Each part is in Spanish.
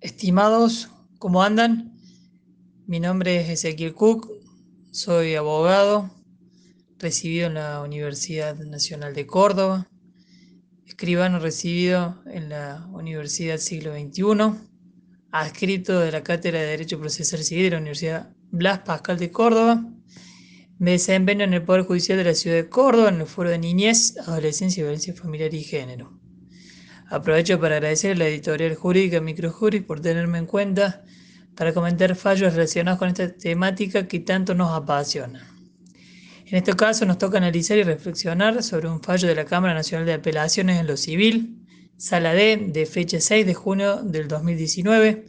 Estimados, ¿cómo andan? Mi nombre es Ezequiel Cook, soy abogado, recibido en la Universidad Nacional de Córdoba, escribano recibido en la Universidad Siglo XXI, adscrito de la Cátedra de Derecho Procesal Civil de la Universidad Blas Pascal de Córdoba. Me desempeño en el Poder Judicial de la Ciudad de Córdoba, en el Foro de Niñez, Adolescencia Violencia Familiar y Género. Aprovecho para agradecer a la editorial jurídica Microjuris por tenerme en cuenta para comentar fallos relacionados con esta temática que tanto nos apasiona. En este caso nos toca analizar y reflexionar sobre un fallo de la Cámara Nacional de Apelaciones en lo Civil, Sala D, de fecha 6 de junio del 2019,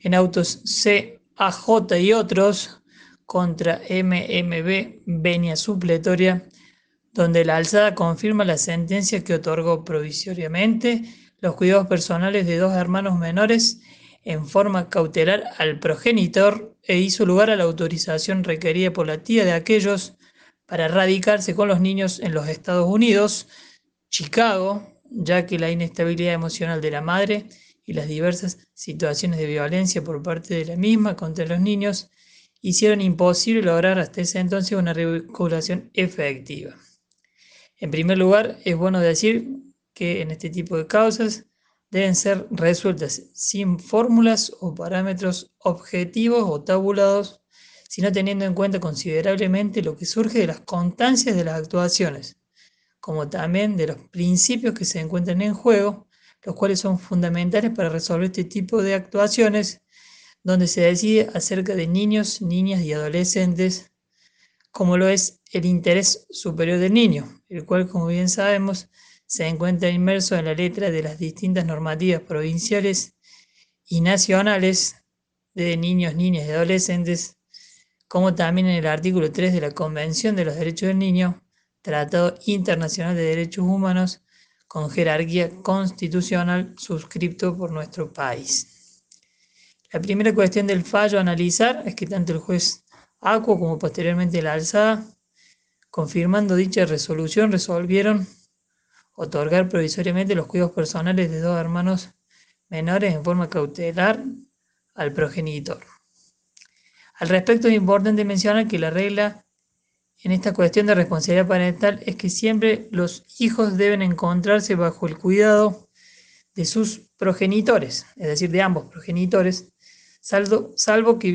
en autos C, AJ y otros contra MMB Venia Supletoria donde la alzada confirma la sentencia que otorgó provisoriamente los cuidados personales de dos hermanos menores en forma cautelar al progenitor e hizo lugar a la autorización requerida por la tía de aquellos para radicarse con los niños en los Estados Unidos, Chicago, ya que la inestabilidad emocional de la madre y las diversas situaciones de violencia por parte de la misma contra los niños hicieron imposible lograr hasta ese entonces una regulación efectiva. En primer lugar, es bueno decir que en este tipo de causas deben ser resueltas sin fórmulas o parámetros objetivos o tabulados, sino teniendo en cuenta considerablemente lo que surge de las constancias de las actuaciones, como también de los principios que se encuentran en juego, los cuales son fundamentales para resolver este tipo de actuaciones, donde se decide acerca de niños, niñas y adolescentes, como lo es el interés superior del niño, el cual, como bien sabemos, se encuentra inmerso en la letra de las distintas normativas provinciales y nacionales de niños, niñas y adolescentes, como también en el artículo 3 de la Convención de los Derechos del Niño, Tratado Internacional de Derechos Humanos, con jerarquía constitucional suscripto por nuestro país. La primera cuestión del fallo a analizar es que tanto el juez Acuo como posteriormente la alzada Confirmando dicha resolución, resolvieron otorgar provisoriamente los cuidados personales de dos hermanos menores en forma cautelar al progenitor. Al respecto es importante mencionar que la regla en esta cuestión de responsabilidad parental es que siempre los hijos deben encontrarse bajo el cuidado de sus progenitores, es decir, de ambos progenitores, salvo, que,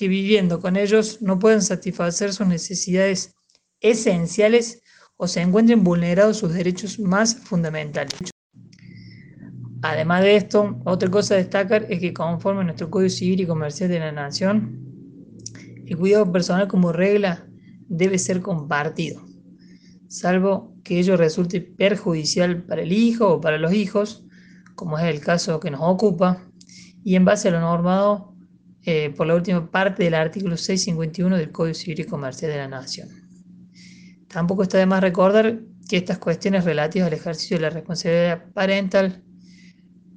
viviendo con ellos no pueden satisfacer sus necesidades esenciales o se encuentren vulnerados sus derechos más fundamentales. Además de esto, otra cosa a destacar es que conforme nuestro Código Civil y Comercial de la Nación, el cuidado personal como regla debe ser compartido, salvo que ello resulte perjudicial para el hijo o para los hijos, como es el caso que nos ocupa, y en base a lo normado eh, por la última parte del artículo 651 del Código Civil y Comercial de la Nación. Tampoco está de más recordar que estas cuestiones relativas al ejercicio de la responsabilidad parental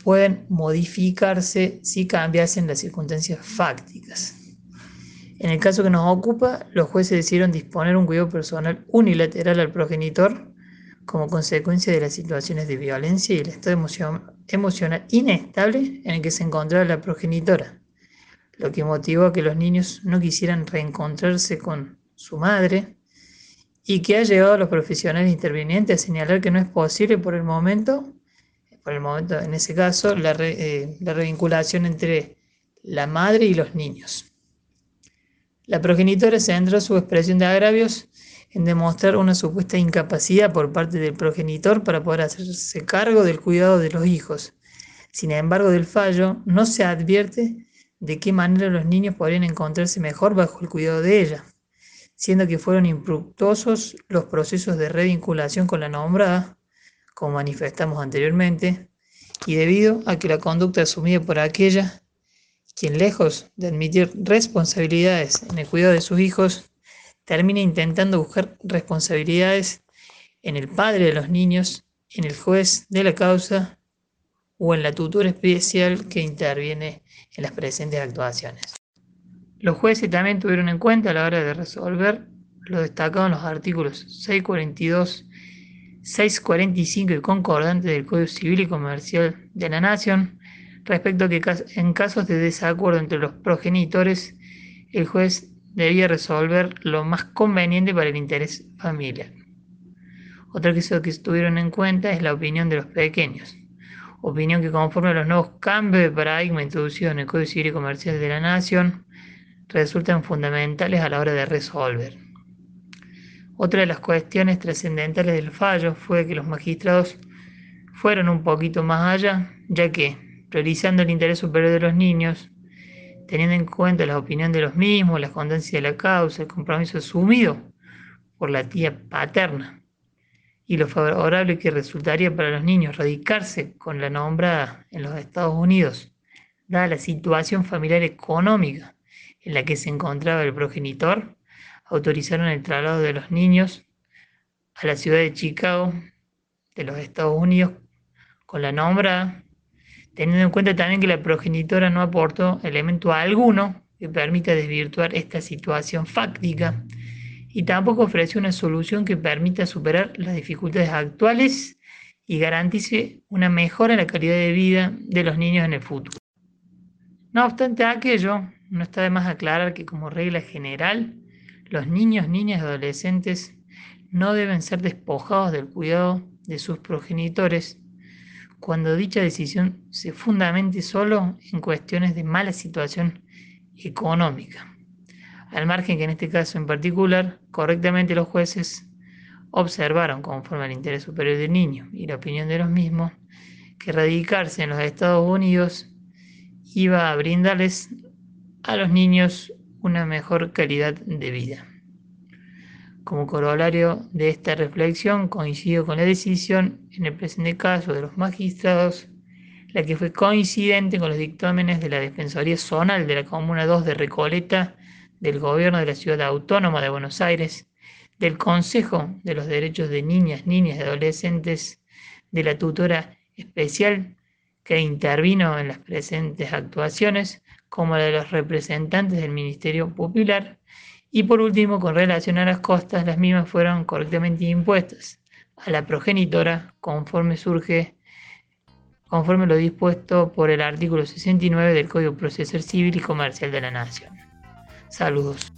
pueden modificarse si cambiasen las circunstancias fácticas. En el caso que nos ocupa, los jueces decidieron disponer un cuidado personal unilateral al progenitor como consecuencia de las situaciones de violencia y el estado emocional inestable en el que se encontraba la progenitora, lo que motivó a que los niños no quisieran reencontrarse con su madre y que ha llevado a los profesionales intervinientes a señalar que no es posible por el momento, por el momento en ese caso, la, eh, la revinculación entre la madre y los niños. La progenitora centró su expresión de agravios en demostrar una supuesta incapacidad por parte del progenitor para poder hacerse cargo del cuidado de los hijos. Sin embargo, del fallo no se advierte de qué manera los niños podrían encontrarse mejor bajo el cuidado de ella siendo que fueron infructuosos los procesos de revinculación con la nombrada, como manifestamos anteriormente, y debido a que la conducta asumida por aquella, quien lejos de admitir responsabilidades en el cuidado de sus hijos, termina intentando buscar responsabilidades en el padre de los niños, en el juez de la causa o en la tutora especial que interviene en las presentes actuaciones. Los jueces también tuvieron en cuenta a la hora de resolver lo destacado en los artículos 642, 645 y concordante del Código Civil y Comercial de la Nación, respecto a que en casos de desacuerdo entre los progenitores, el juez debía resolver lo más conveniente para el interés familiar. Otra cosa que tuvieron en cuenta es la opinión de los pequeños, opinión que conforme a los nuevos cambios de paradigma introducidos en el Código Civil y Comercial de la Nación, resultan fundamentales a la hora de resolver. Otra de las cuestiones trascendentales del fallo fue que los magistrados fueron un poquito más allá, ya que, priorizando el interés superior de los niños, teniendo en cuenta la opinión de los mismos, la constancia de la causa, el compromiso asumido por la tía paterna y lo favorable que resultaría para los niños radicarse con la nombrada en los Estados Unidos, dada la situación familiar económica en la que se encontraba el progenitor, autorizaron el traslado de los niños a la ciudad de Chicago, de los Estados Unidos, con la nombra, teniendo en cuenta también que la progenitora no aportó elemento alguno que permita desvirtuar esta situación fáctica y tampoco ofreció una solución que permita superar las dificultades actuales y garantice una mejora en la calidad de vida de los niños en el futuro. No obstante aquello, no está de más aclarar que como regla general, los niños, niñas y adolescentes no deben ser despojados del cuidado de sus progenitores cuando dicha decisión se fundamente solo en cuestiones de mala situación económica. Al margen que en este caso en particular, correctamente los jueces observaron, conforme al interés superior del niño y la opinión de los mismos, que radicarse en los Estados Unidos iba a brindarles a los niños una mejor calidad de vida. Como corolario de esta reflexión, coincido con la decisión, en el presente caso de los magistrados, la que fue coincidente con los dictámenes de la Defensoría Zonal de la Comuna 2 de Recoleta, del Gobierno de la Ciudad Autónoma de Buenos Aires, del Consejo de los Derechos de Niñas, Niñas y Adolescentes, de la tutora especial que intervino en las presentes actuaciones, como la de los representantes del Ministerio Popular, y por último, con relación a las costas, las mismas fueron correctamente impuestas a la progenitora conforme surge conforme lo dispuesto por el artículo 69 del Código Procesal Civil y Comercial de la Nación. Saludos.